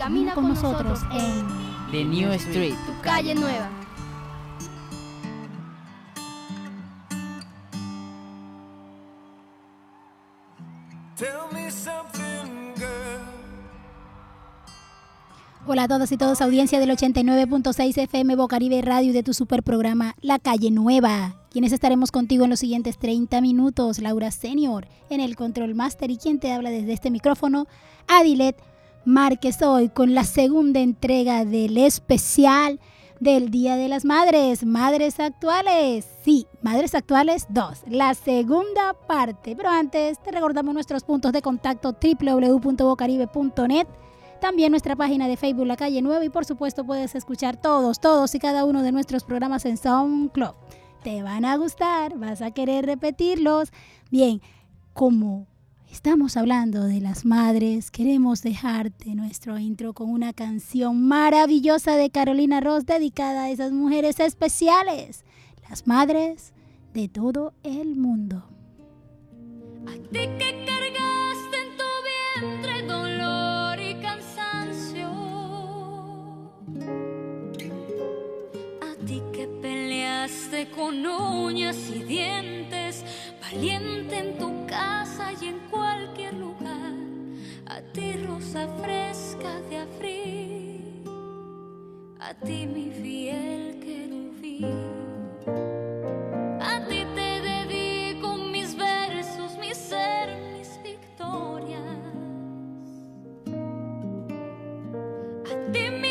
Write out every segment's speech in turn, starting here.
camina con nosotros en The New Street, tu calle nueva. Hola a todos y todos, audiencia del 89.6 FM Bocaribe Radio de tu super programa La Calle Nueva. Quienes estaremos contigo en los siguientes 30 minutos, Laura Senior en el Control Master y quien te habla desde este micrófono, Adilet Márquez hoy con la segunda entrega del especial del Día de las Madres, Madres Actuales. Sí, Madres Actuales 2, la segunda parte. Pero antes te recordamos nuestros puntos de contacto www.bocaribe.net también nuestra página de Facebook La Calle Nueva y por supuesto puedes escuchar todos, todos y cada uno de nuestros programas en SoundCloud. Te van a gustar, vas a querer repetirlos. Bien, como estamos hablando de las madres, queremos dejarte nuestro intro con una canción maravillosa de Carolina Ross dedicada a esas mujeres especiales, las madres de todo el mundo. A ti que cargaste en tu vientre dolor y cansancio. A ti que peleaste con uñas y dientes, valiente en tu casa y en cualquier lugar. A ti rosa fresca de abril, a ti mi fiel querubín. A ti te dedico mis versos, mi ser, mis victorias. A ti mis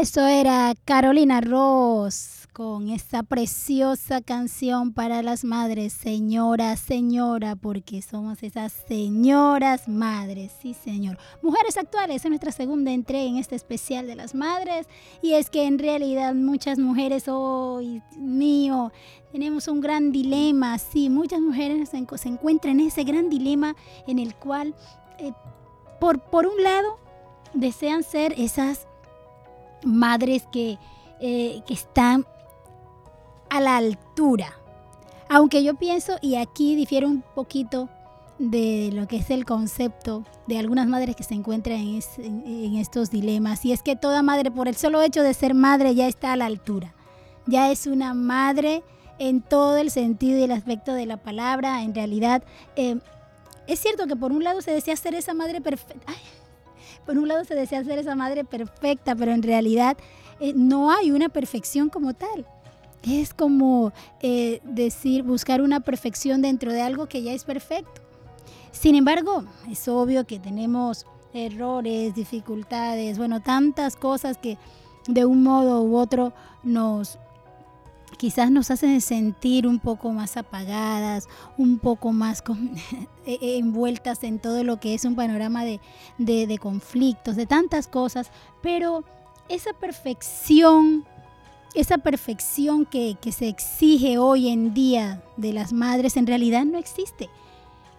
eso era Carolina Ross con esta preciosa canción para las madres, señora, señora, porque somos esas señoras madres, sí señor. Mujeres actuales en nuestra segunda entrega en este especial de las madres. Y es que en realidad muchas mujeres, hoy mío, tenemos un gran dilema, sí, muchas mujeres se encuentran en ese gran dilema en el cual, eh, por, por un lado, desean ser esas madres que, eh, que están a la altura. Aunque yo pienso, y aquí difiero un poquito de lo que es el concepto de algunas madres que se encuentran en, estos dilemas. Y es que toda madre, por el solo hecho de ser madre, ya está a la altura. Ya es una madre en todo el sentido y el aspecto de la palabra. En realidad, eh, es cierto que por un lado se desea ser esa madre perfecta. Por un lado se desea ser esa madre perfecta, pero en realidad eh, no hay una perfección como tal. Es como eh, decir, buscar una perfección dentro de algo que ya es perfecto. Sin embargo, es obvio que tenemos errores, dificultades, bueno, tantas cosas que de un modo u otro nos quizás nos hacen sentir un poco más apagadas, un poco más e, e, envueltas en todo lo que es un panorama de, de conflictos, de tantas cosas, pero esa perfección esa perfección que, se exige hoy en día de las madres en realidad no existe.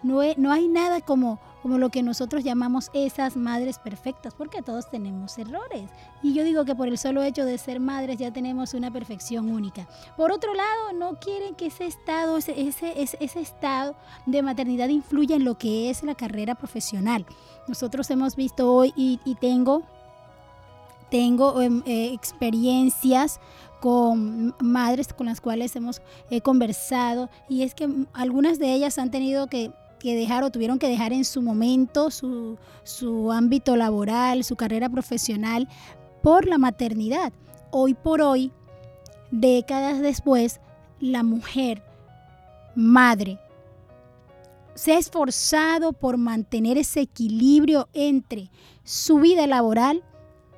No, no hay nada como, como lo que nosotros llamamos esas madres perfectas, porque todos tenemos errores. Y yo digo que por el solo hecho de ser madres ya tenemos una perfección única. Por otro lado, no quieren que ese estado, ese, ese, ese estado de maternidad influya en lo que es la carrera profesional. Nosotros hemos visto hoy y, y tengo tengo em, eh, experiencias con madres con las cuales hemos conversado y es que algunas de ellas han tenido que, dejar o tuvieron que dejar en su momento su, su ámbito laboral, su carrera profesional por la maternidad. Hoy por hoy, décadas después, la mujer, madre, se ha esforzado por mantener ese equilibrio entre su vida laboral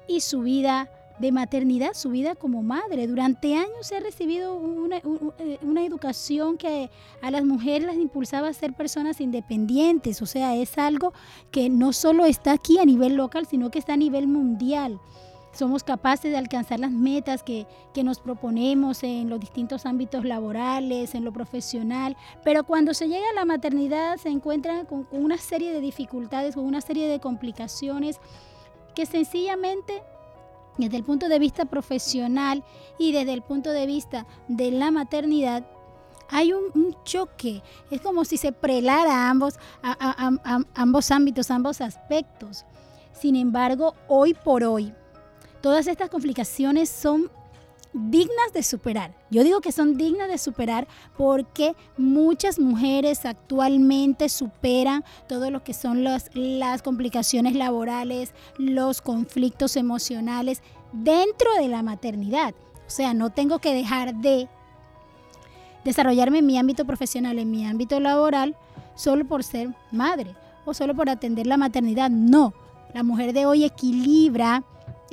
y su vida de maternidad, su vida como madre. Durante años ha recibido eh, una, educación que a las mujeres las impulsaba a ser personas independientes. O sea, es algo que no solo está aquí a nivel local, sino que está a nivel mundial. Somos capaces de alcanzar las metas que, que nos proponemos en los distintos ámbitos laborales, en lo profesional, pero cuando se llega a la maternidad se encuentra con una serie de dificultades, con una serie de complicaciones que sencillamente desde el punto de vista profesional y desde el punto de vista de la maternidad, hay un, choque. Es como si se prelara ambos, ambos ámbitos, ambos aspectos. Sin embargo, hoy por hoy, todas estas complicaciones son dignas de superar. Yo digo que son dignas de superar porque muchas mujeres actualmente superan todo lo que son las complicaciones laborales, los conflictos emocionales dentro de la maternidad. O sea, no tengo que dejar de desarrollarme en mi ámbito profesional, en mi ámbito laboral, solo por ser madre o solo por atender la maternidad. No, la mujer de hoy equilibra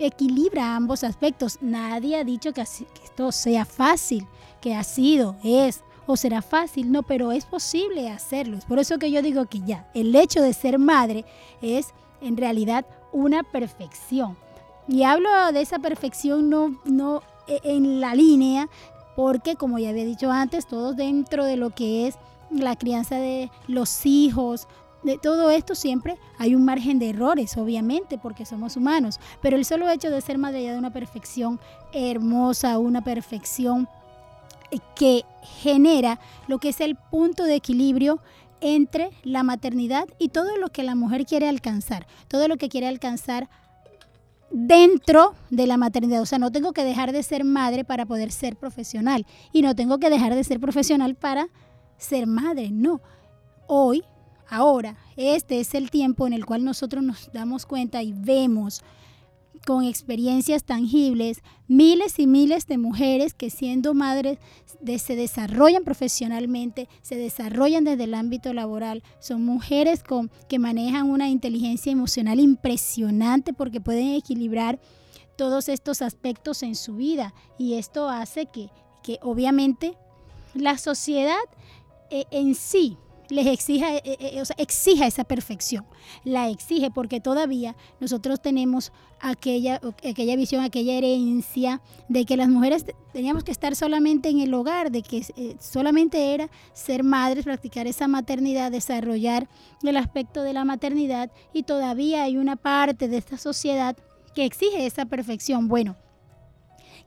equilibra ambos aspectos. Nadie ha dicho que, esto sea fácil, que ha sido, es o será fácil, no, pero es posible hacerlo. Es por eso que yo digo que ya, el hecho de ser madre es en realidad una perfección. Y hablo de esa perfección no, no e, en la línea, porque como ya había dicho antes, todos dentro de lo que es la crianza de los hijos, de todo esto siempre hay un margen de errores, obviamente, porque somos humanos, pero el solo hecho de ser madre ya de una perfección hermosa, una perfección que genera lo que es el punto de equilibrio entre la maternidad y todo lo que la mujer quiere alcanzar, todo lo que quiere alcanzar dentro de la maternidad. O sea, no tengo que dejar de ser madre para poder ser profesional y no tengo que dejar de ser profesional para ser madre, no. Hoy Ahora, este es el tiempo en el cual nosotros nos damos cuenta y vemos con experiencias tangibles miles y miles de mujeres que siendo madres se desarrollan profesionalmente, se desarrollan desde el ámbito laboral. Son mujeres que manejan una inteligencia emocional impresionante porque pueden equilibrar todos estos aspectos en su vida y esto hace que, que obviamente la sociedad eh, en sí les exija, eh, eh, eh, exija esa perfección. La exige porque todavía nosotros tenemos aquella, aquella visión, aquella herencia de que las mujeres teníamos que estar solamente en el hogar, de que solamente era ser madres, practicar esa maternidad, desarrollar el aspecto de la maternidad y todavía hay una parte de esta sociedad que exige esa perfección. Bueno,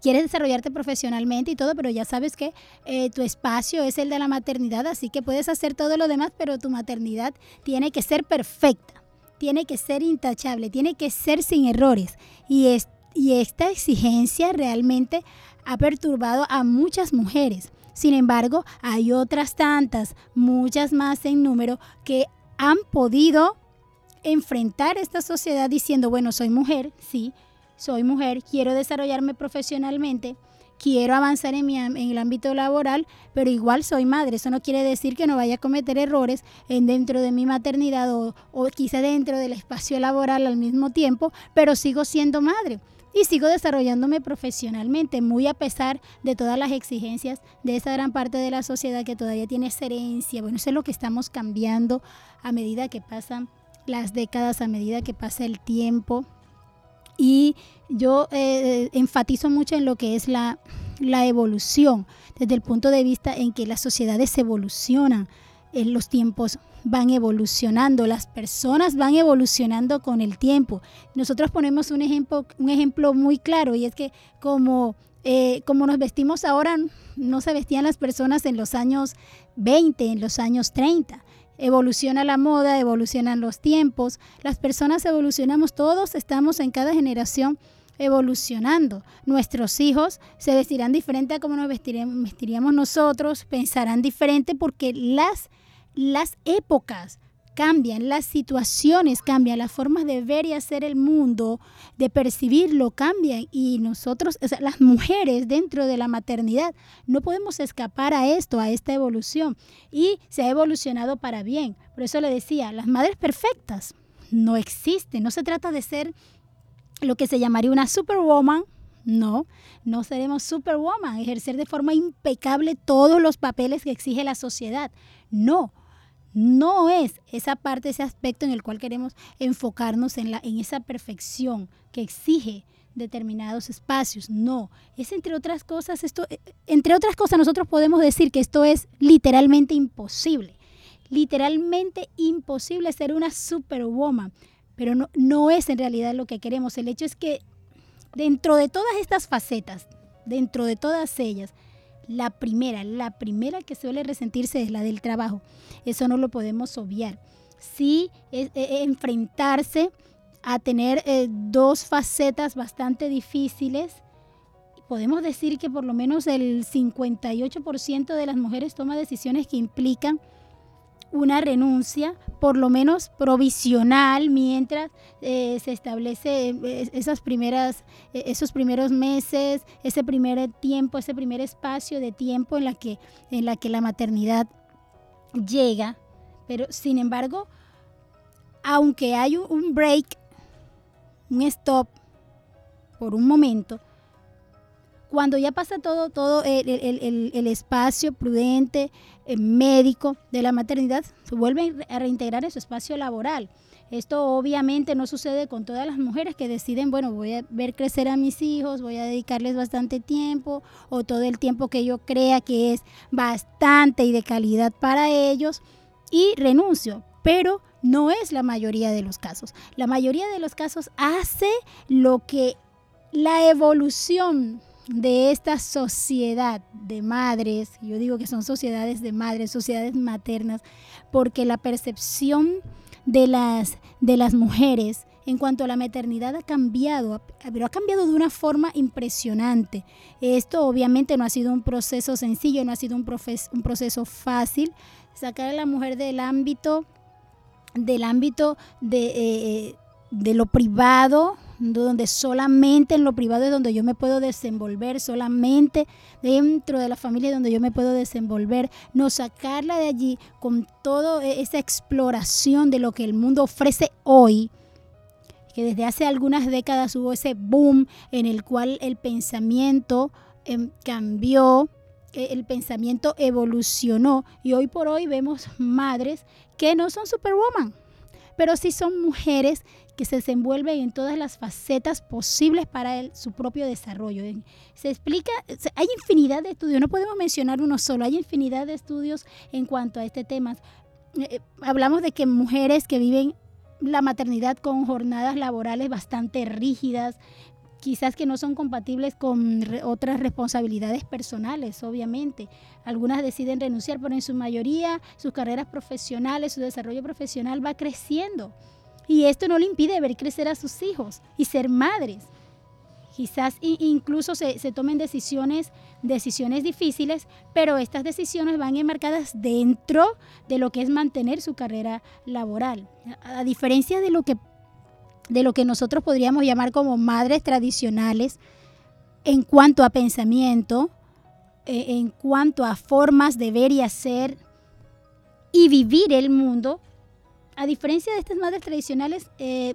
quieres desarrollarte profesionalmente y todo, pero ya sabes que eh, tu espacio es el de la maternidad, así que puedes hacer todo lo demás, pero tu maternidad tiene que ser perfecta, tiene que ser intachable, tiene que ser sin errores. Y, y esta exigencia realmente ha perturbado a muchas mujeres. Sin embargo, hay otras tantas, muchas más en número, que han podido enfrentar esta sociedad diciendo, bueno, soy mujer, sí, soy mujer, quiero desarrollarme profesionalmente, quiero avanzar en, mi, en el ámbito laboral, pero igual soy madre. Eso no quiere decir que no vaya a cometer errores en dentro de mi maternidad o, o quizá dentro del espacio laboral al mismo tiempo, pero sigo siendo madre y sigo desarrollándome profesionalmente, muy a pesar de todas las exigencias de esa gran parte de la sociedad que todavía tiene herencia. Bueno, eso es lo que estamos cambiando a medida que pasan las décadas, a medida que pasa el tiempo. Y yo eh, enfatizo mucho en lo que es la, la evolución, desde el punto de vista en que las sociedades evolucionan, los tiempos van evolucionando, las personas van evolucionando con el tiempo. Nosotros ponemos un ejemplo, un ejemplo muy claro y es que como, eh, como nos vestimos ahora, no se vestían las personas en los años 20, en los años 30. Evoluciona la moda, evolucionan los tiempos, las personas evolucionamos, todos estamos en cada generación evolucionando. Nuestros hijos se vestirán diferente a como nos vestiríamos nosotros, pensarán diferente porque las las épocas cambian, las situaciones cambian, las formas de ver y hacer el mundo, de percibirlo cambian. Y nosotros, las mujeres dentro de la maternidad, no podemos escapar a esto, a esta evolución. Y se ha evolucionado para bien. Por eso le decía, las madres perfectas no existen, no se trata de ser lo que se llamaría una superwoman, no, no seremos superwoman, ejercer de forma impecable todos los papeles que exige la sociedad. No, no es esa parte, ese aspecto en el cual queremos enfocarnos en, la, en esa perfección que exige determinados espacios. No, es entre otras cosas, esto, eh, entre otras cosas nosotros podemos decir que esto es literalmente imposible. Literalmente imposible ser una superwoman, pero no, no es en realidad lo que queremos. El hecho es que dentro de todas estas facetas, dentro de todas ellas, la primera, la primera que suele resentirse es la del trabajo. Eso no lo podemos obviar. Sí, es, enfrentarse a tener eh, dos facetas bastante difíciles. Podemos decir que por lo menos el 58% de las mujeres toma decisiones que implican una renuncia, por lo menos provisional, mientras eh, se establece eh, esas primeras, eh, esos primeros meses, ese primer tiempo, ese primer espacio de tiempo en la que, en la, que la maternidad llega. Pero sin embargo, aunque hay un break, un stop por un momento, cuando ya pasa todo, todo el, espacio prudente, eh, médico de la maternidad, se vuelve a reintegrar en su espacio laboral. Esto obviamente no sucede con todas las mujeres que deciden, bueno, voy a ver crecer a mis hijos, voy a dedicarles bastante tiempo o todo el tiempo que yo crea que es bastante y de calidad para ellos y renuncio. Pero no es la mayoría de los casos. La mayoría de los casos hace lo que la evolución de esta sociedad de madres, yo digo que son sociedades de madres, sociedades maternas, porque la percepción de las, de las mujeres en cuanto a la maternidad ha cambiado, pero ha cambiado de una forma impresionante. Esto obviamente no ha sido un proceso sencillo, no ha sido un, un proceso fácil. Sacar a la mujer del ámbito, del ámbito de, eh, eh, de lo privado, donde solamente en lo privado es donde yo me puedo desenvolver, solamente dentro de la familia donde yo me puedo desenvolver, no sacarla de allí con toda esa exploración de lo que el mundo ofrece hoy, que desde hace algunas décadas hubo ese boom en el cual el pensamiento em, cambió, e, el pensamiento evolucionó y hoy por hoy vemos madres que no son superwoman, pero sí son mujeres que se desenvuelve en todas las facetas posibles para su propio desarrollo. Se explica, hay infinidad de estudios, no podemos mencionar uno solo, hay infinidad de estudios en cuanto a este tema. Eh, eh, hablamos de que mujeres que viven la maternidad con jornadas laborales bastante rígidas, quizás que no son compatibles con otras responsabilidades personales, obviamente. Algunas deciden renunciar, pero en su mayoría sus carreras profesionales, su desarrollo profesional va creciendo. Y esto no le impide ver crecer a sus hijos y ser madres. Quizás incluso se, tomen decisiones, decisiones difíciles, pero estas decisiones van enmarcadas dentro de lo que es mantener su carrera laboral. A diferencia de lo que de lo que nosotros podríamos llamar como madres tradicionales en cuanto a pensamiento, eh, en cuanto a formas de ver y hacer y vivir el mundo, a diferencia de estas madres tradicionales, eh,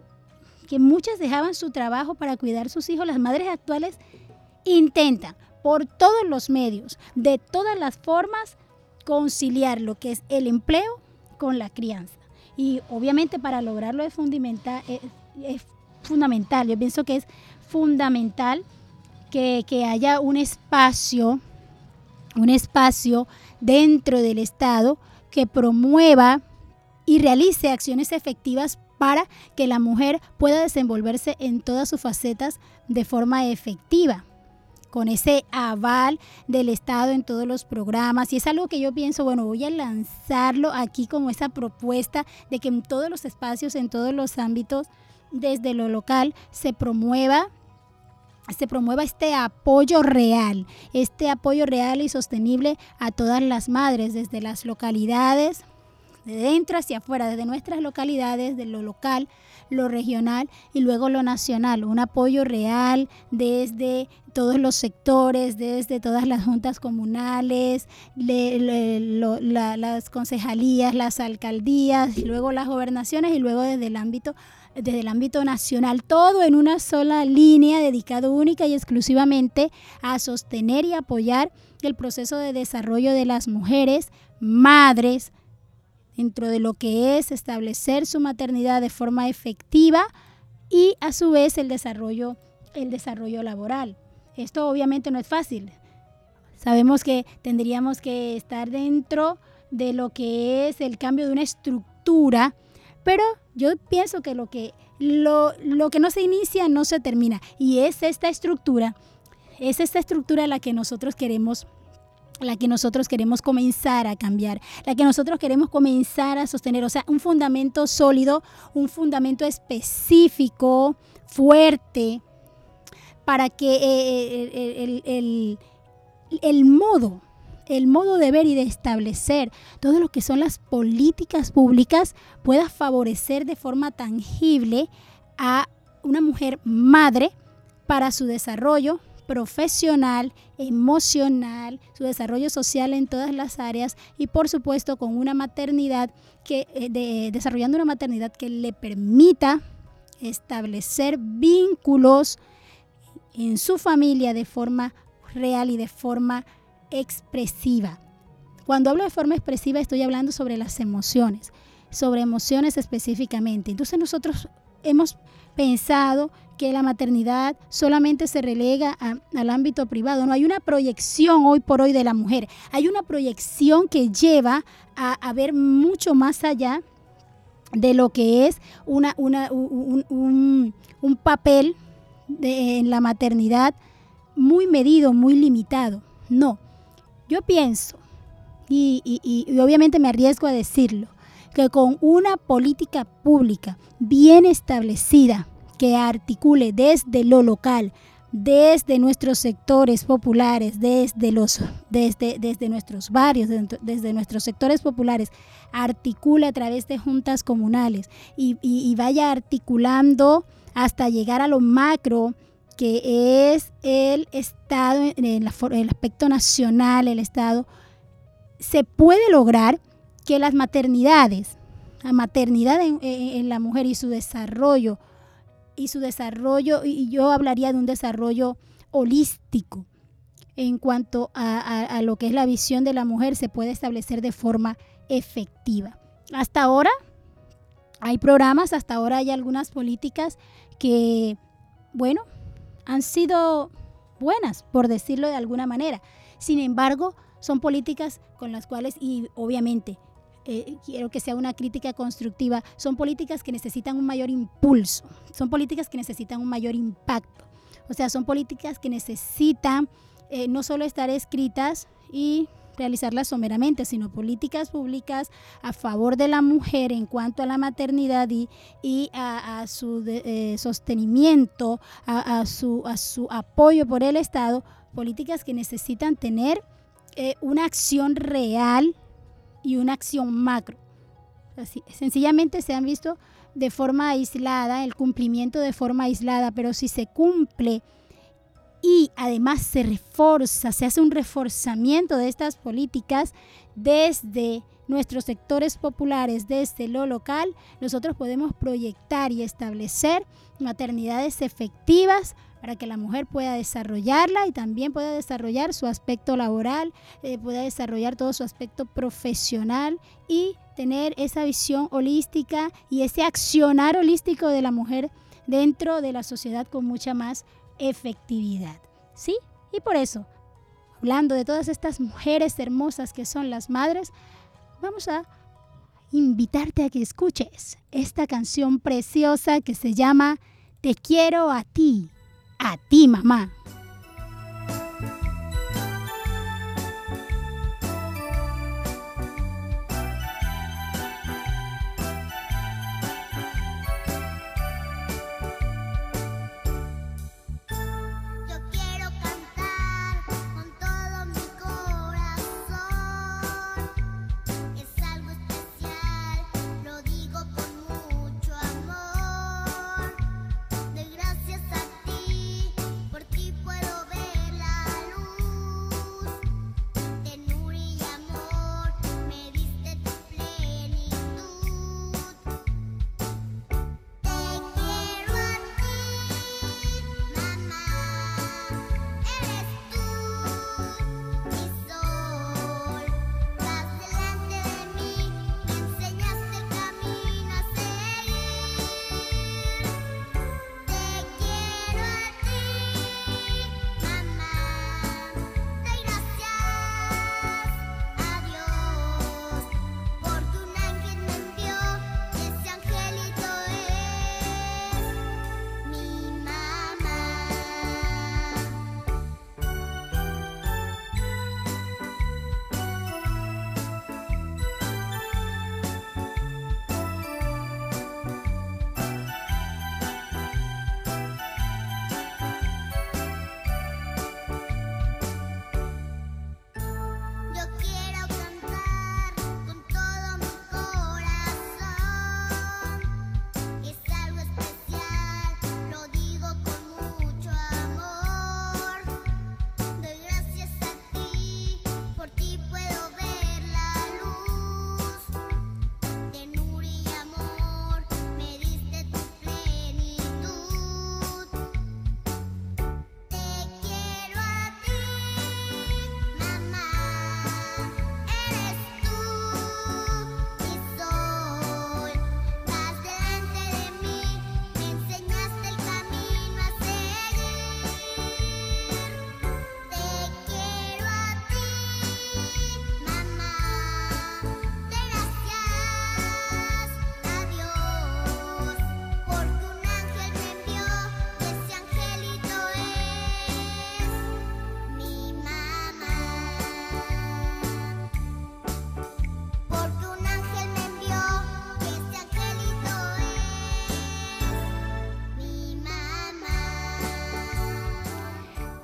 que muchas dejaban su trabajo para cuidar sus hijos, las madres actuales intentan por todos los medios, de todas las formas, conciliar lo que es el empleo con la crianza. Y obviamente para lograrlo es fundamental, eh, es fundamental. Yo pienso que es fundamental que, haya un espacio, un espacio dentro del Estado que promueva y realice acciones efectivas para que la mujer pueda desenvolverse en todas sus facetas de forma efectiva con ese aval del Estado en todos los programas. Y es algo que yo pienso, bueno, voy a lanzarlo aquí como esa propuesta de que en todos los espacios, en todos los ámbitos, desde lo local se promueva se promueva este apoyo real, este apoyo real y sostenible a todas las madres, desde las localidades, de dentro hacia afuera, desde nuestras localidades, de lo local, lo regional y luego lo nacional. Un apoyo real desde todos los sectores, desde todas las juntas comunales, las concejalías, las alcaldías, luego las gobernaciones y luego desde el ámbito desde el ámbito nacional, todo en una sola línea dedicado única y exclusivamente a sostener y apoyar el proceso de desarrollo de las mujeres, madres, dentro de lo que es establecer su maternidad de forma efectiva y a su vez el desarrollo, el desarrollo laboral. Esto obviamente no es fácil. Sabemos que tendríamos que estar dentro de lo que es el cambio de una estructura pero yo pienso que lo que, lo, que no se inicia no se termina. Y es esta estructura, es esta estructura la que nosotros queremos la que nosotros queremos comenzar a cambiar, la que nosotros queremos comenzar a sostener, o sea, un fundamento sólido, un fundamento específico, fuerte, para que eh, eh, el, el modo el modo de ver y de establecer todo lo que son las políticas públicas pueda favorecer de forma tangible a una mujer madre para su desarrollo profesional, emocional, su desarrollo social en todas las áreas y por supuesto con una maternidad que eh, desarrollando una maternidad que le permita establecer vínculos en su familia de forma real y de forma expresiva. Cuando hablo de forma expresiva estoy hablando sobre las emociones, sobre emociones específicamente. Entonces nosotros hemos pensado que la maternidad solamente se relega al ámbito privado. No hay una proyección hoy por hoy de la mujer. Hay una proyección que lleva a, ver mucho más allá de lo que es una, un, papel en la maternidad muy medido, muy limitado. No, yo pienso, y, obviamente me arriesgo a decirlo, que con una política pública bien establecida que articule desde lo local, desde nuestros sectores populares, desde, los, desde, desde nuestros barrios, desde, nuestros sectores populares, articule a través de juntas comunales y vaya articulando hasta llegar a lo macro que es el Estado, en el, aspecto nacional, el Estado, se puede lograr que las maternidades, la maternidad en, la mujer y su desarrollo, y su desarrollo, y yo hablaría de un desarrollo holístico en cuanto a, a, lo que es la visión de la mujer, se puede establecer de forma efectiva. Hasta ahora hay programas, hasta ahora hay algunas políticas que, bueno, han sido buenas, por decirlo de alguna manera. Sin embargo, son políticas con las cuales, y obviamente, eh, quiero que sea una crítica constructiva, son políticas que necesitan un mayor impulso, son políticas que necesitan un mayor impacto. O sea, son políticas que necesitan eh, no solo estar escritas y realizarlas someramente, sino políticas públicas a favor de la mujer en cuanto a la maternidad y, y a, su eh, sostenimiento, a, su, a su apoyo por el Estado, políticas que necesitan tener eh, una acción real y una acción macro. Sencillamente se han visto de forma aislada, el cumplimiento de forma aislada, pero si se cumple y además se reforza, se hace un reforzamiento de estas políticas desde nuestros sectores populares, desde lo local, nosotros podemos proyectar y establecer maternidades efectivas para que la mujer pueda desarrollarla y también pueda desarrollar su aspecto laboral, eh, pueda desarrollar todo su aspecto profesional y tener esa visión holística y ese accionar holístico de la mujer dentro de la sociedad con mucha más efectividad. ¿Sí? Y por eso, hablando de todas estas mujeres hermosas que son las madres, vamos a invitarte a que escuches esta canción preciosa que se llama Te quiero a ti, a ti mamá.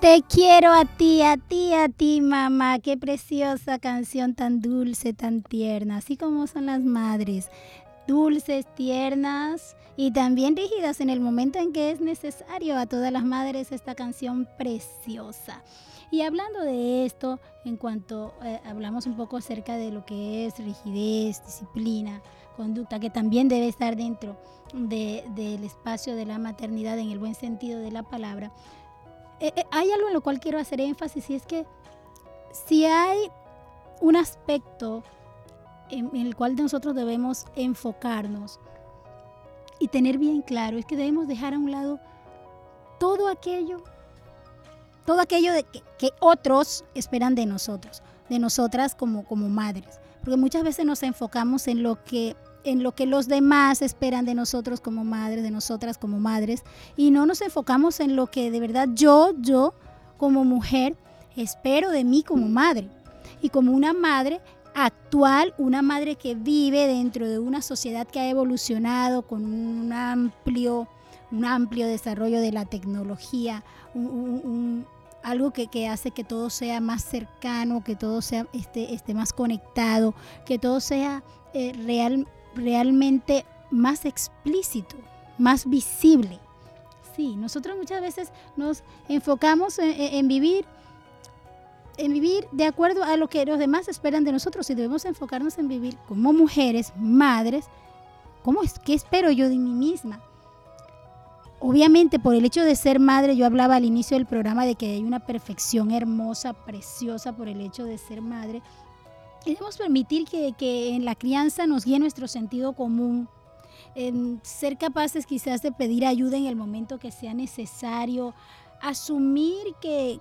Te quiero a ti, a ti, a ti, mamá. Qué preciosa canción tan dulce, tan tierna. Así como son las madres. Dulces, tiernas y también rígidas en el momento en que es necesario a todas las madres esta canción preciosa. Y hablando de esto, en cuanto eh, hablamos un poco acerca de lo que es rigidez, disciplina, conducta, que también debe estar dentro del espacio de la maternidad en el buen sentido de la palabra, eh, eh, hay algo en lo cual quiero hacer énfasis y es que si hay un aspecto en, el cual nosotros debemos enfocarnos y tener bien claro es que debemos dejar a un lado todo aquello, todo aquello de que, que otros esperan de nosotros, de nosotras como, como madres. Porque muchas veces nos enfocamos en lo que en lo que los demás esperan de nosotros como madres, de nosotras como madres, y no nos enfocamos en lo que de verdad yo, yo como mujer, espero de mí como madre. Y como una madre actual, una madre que vive dentro de una sociedad que ha evolucionado con un amplio, un amplio desarrollo de la tecnología, algo que, hace que todo sea más cercano, que todo sea esté, esté más conectado, que todo sea eh, real, realmente más explícito, más visible. Sí, nosotros muchas veces nos enfocamos en, vivir en vivir de acuerdo a lo que los demás esperan de nosotros y debemos enfocarnos en vivir como mujeres, madres, ¿cómo es? ¿Qué espero yo de mí misma? Obviamente por el hecho de ser madre, yo hablaba al inicio del programa de que hay una perfección hermosa, preciosa por el hecho de ser madre, Debemos permitir que, en la crianza nos guíe nuestro sentido común, en ser capaces quizás de pedir ayuda en el momento que sea necesario, asumir que,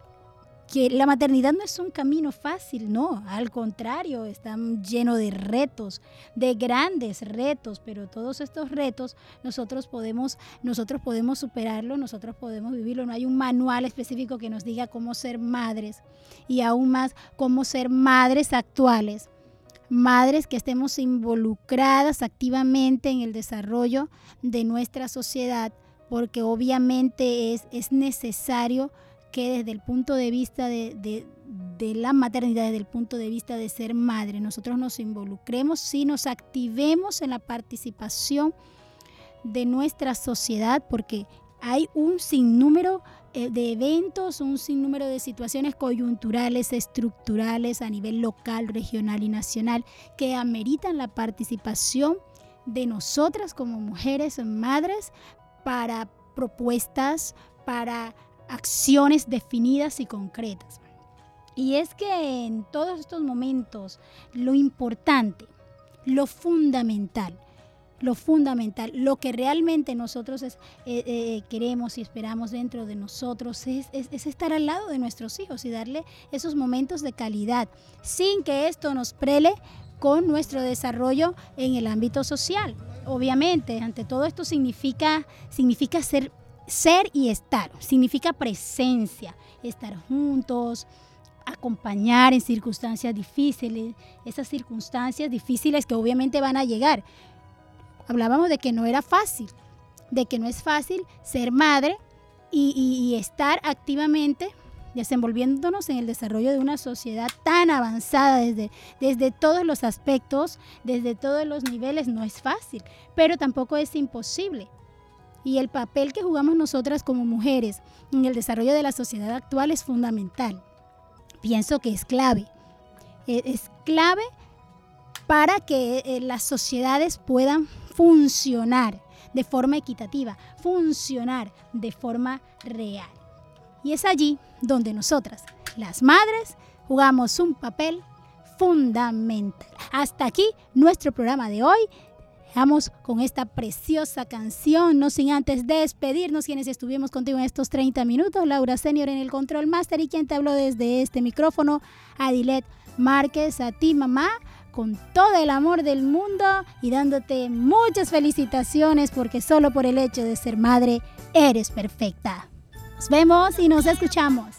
que la maternidad no es un camino fácil, no, al contrario, está lleno de retos, de grandes retos, pero todos estos retos nosotros podemos, nosotros podemos superarlo, nosotros podemos vivirlo, no hay un manual específico que nos diga cómo ser madres y aún más cómo ser madres actuales. Madres que estemos involucradas activamente en el desarrollo de nuestra sociedad, porque obviamente es, es necesario que desde el punto de vista de, la maternidad, desde el punto de vista de ser madre, nosotros nos involucremos, si nos activemos en la participación de nuestra sociedad, porque hay un sinnúmero eh, de eventos, un sinnúmero de situaciones coyunturales, estructurales a nivel local, regional y nacional que ameritan la participación de nosotras como mujeres madres para propuestas, para acciones definidas y concretas. Y es que en todos estos momentos lo importante, lo fundamental, lo fundamental, lo que realmente nosotros eh, eh, queremos y esperamos dentro de nosotros es, es, estar al lado de nuestros hijos y darle esos momentos de calidad, sin que esto nos prele con nuestro desarrollo en el ámbito social. Obviamente, ante todo esto significa, significa ser, ser y estar, significa presencia, estar juntos, acompañar en circunstancias difíciles, esas circunstancias difíciles que obviamente van a llegar, hablábamos de que no era fácil, de que no es fácil ser madre y, estar activamente desenvolviéndonos en el desarrollo de una sociedad tan avanzada desde, desde todos los aspectos, desde todos los niveles, no es fácil, pero tampoco es imposible. Y el papel que jugamos nosotras como mujeres en el desarrollo de la sociedad actual es fundamental. Pienso que es clave. E, es clave para que eh, las sociedades puedan funcionar de forma equitativa, funcionar de forma real. Y es allí donde nosotras, las madres, jugamos un papel fundamental. Hasta aquí nuestro programa de hoy. Dejamos con esta preciosa canción, no sin antes despedirnos quienes estuvimos contigo en estos 30 minutos. Laura Senior en el Control Master y quien te habló desde este micrófono, Adilet Márquez, a ti mamá con todo el amor del mundo y dándote muchas felicitaciones porque solo por el hecho de ser madre eres perfecta. Nos vemos y nos escuchamos.